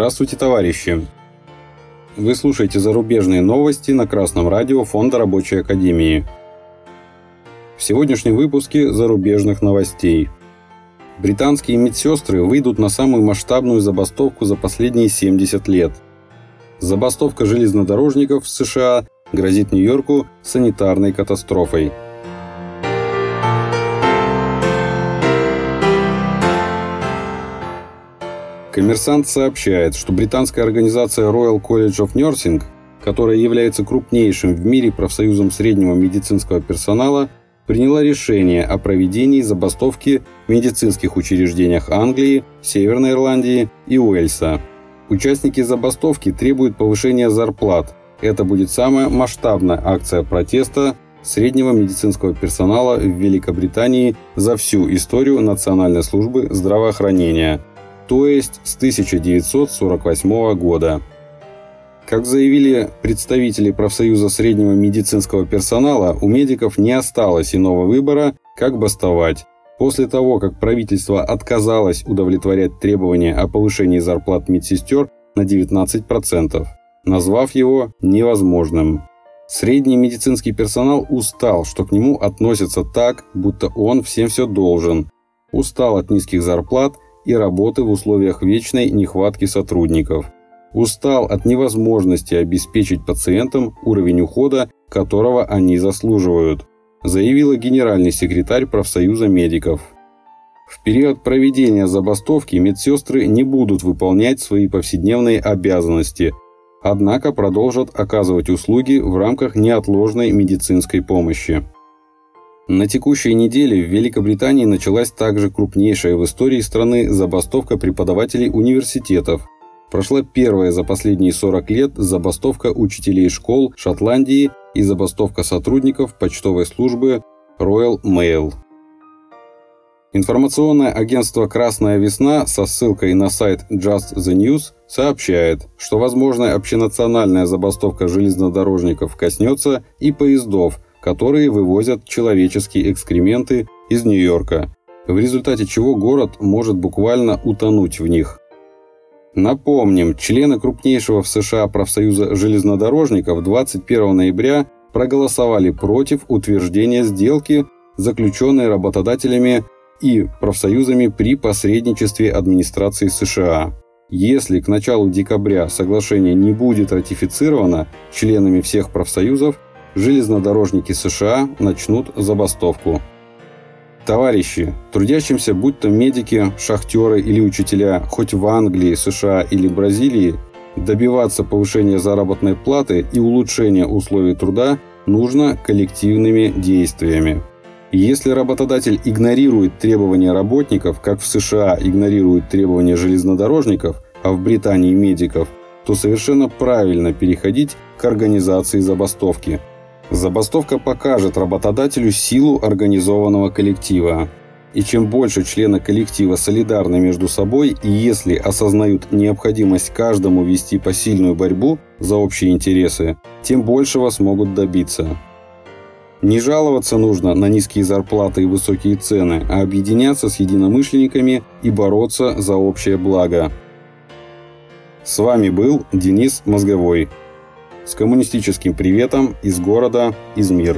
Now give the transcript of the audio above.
Здравствуйте, товарищи! Вы слушаете зарубежные новости на Красном радио Фонда Рабочей Академии. В сегодняшнем выпуске зарубежных новостей. Британские медсестры выйдут на самую масштабную забастовку за последние 70 лет. Забастовка железнодорожников в США грозит Нью-Йорку санитарной катастрофой – Коммерсант сообщает, что британская организация Royal College of Nursing, которая является крупнейшим в мире профсоюзом среднего медицинского персонала, приняла решение о проведении забастовки в медицинских учреждениях Англии, Северной Ирландии и Уэльса. Участники забастовки требуют повышения зарплат. Это будет самая масштабная акция протеста среднего медицинского персонала в Великобритании за всю историю Национальной службы здравоохранения – то есть с 1948 года. Как заявили представители профсоюза среднего медицинского персонала, у медиков не осталось иного выбора, как бастовать. После того, как правительство отказалось удовлетворять требования о повышении зарплат медсестер на 19%, назвав его невозможным. Средний медицинский персонал устал, что к нему относятся так, будто он всем все должен. Устал от низких зарплат – и работы в условиях вечной нехватки сотрудников. Устал от невозможности обеспечить пациентам уровень ухода, которого они заслуживают, заявила генеральный секретарь профсоюза медиков. В период проведения забастовки медсестры не будут выполнять свои повседневные обязанности, однако продолжат оказывать услуги в рамках неотложной медицинской помощи. На текущей неделе в Великобритании началась также крупнейшая в истории страны забастовка преподавателей университетов. Прошла первая за последние 40 лет забастовка учителей школ Шотландии и забастовка сотрудников почтовой службы Royal Mail. Информационное агентство «Красная весна» со ссылкой на сайт Just the News сообщает, что возможная общенациональная забастовка железнодорожников коснется и поездов – которые вывозят человеческие экскременты из Нью-Йорка, в результате чего город может буквально утонуть в них. Напомним, члены крупнейшего в США профсоюза железнодорожников 21 ноября проголосовали против утверждения сделки, заключенной работодателями и профсоюзами при посредничестве администрации США. Если к началу декабря соглашение не будет ратифицировано членами всех профсоюзов, железнодорожники США начнут забастовку. Товарищи, трудящимся, будь то медики, шахтеры или учителя, хоть в Англии, США или Бразилии, добиваться повышения заработной платы и улучшения условий труда нужно коллективными действиями. Если работодатель игнорирует требования работников, как в США игнорируют требования железнодорожников, а в Британии медиков, то совершенно правильно переходить к организации забастовки – Забастовка покажет работодателю силу организованного коллектива. И чем больше члены коллектива солидарны между собой и если осознают необходимость каждому вести посильную борьбу за общие интересы, тем большего смогут добиться. Не жаловаться нужно на низкие зарплаты и высокие цены, а объединяться с единомышленниками и бороться за общее благо. С вами был Денис Мозговой с коммунистическим приветом из города Измир.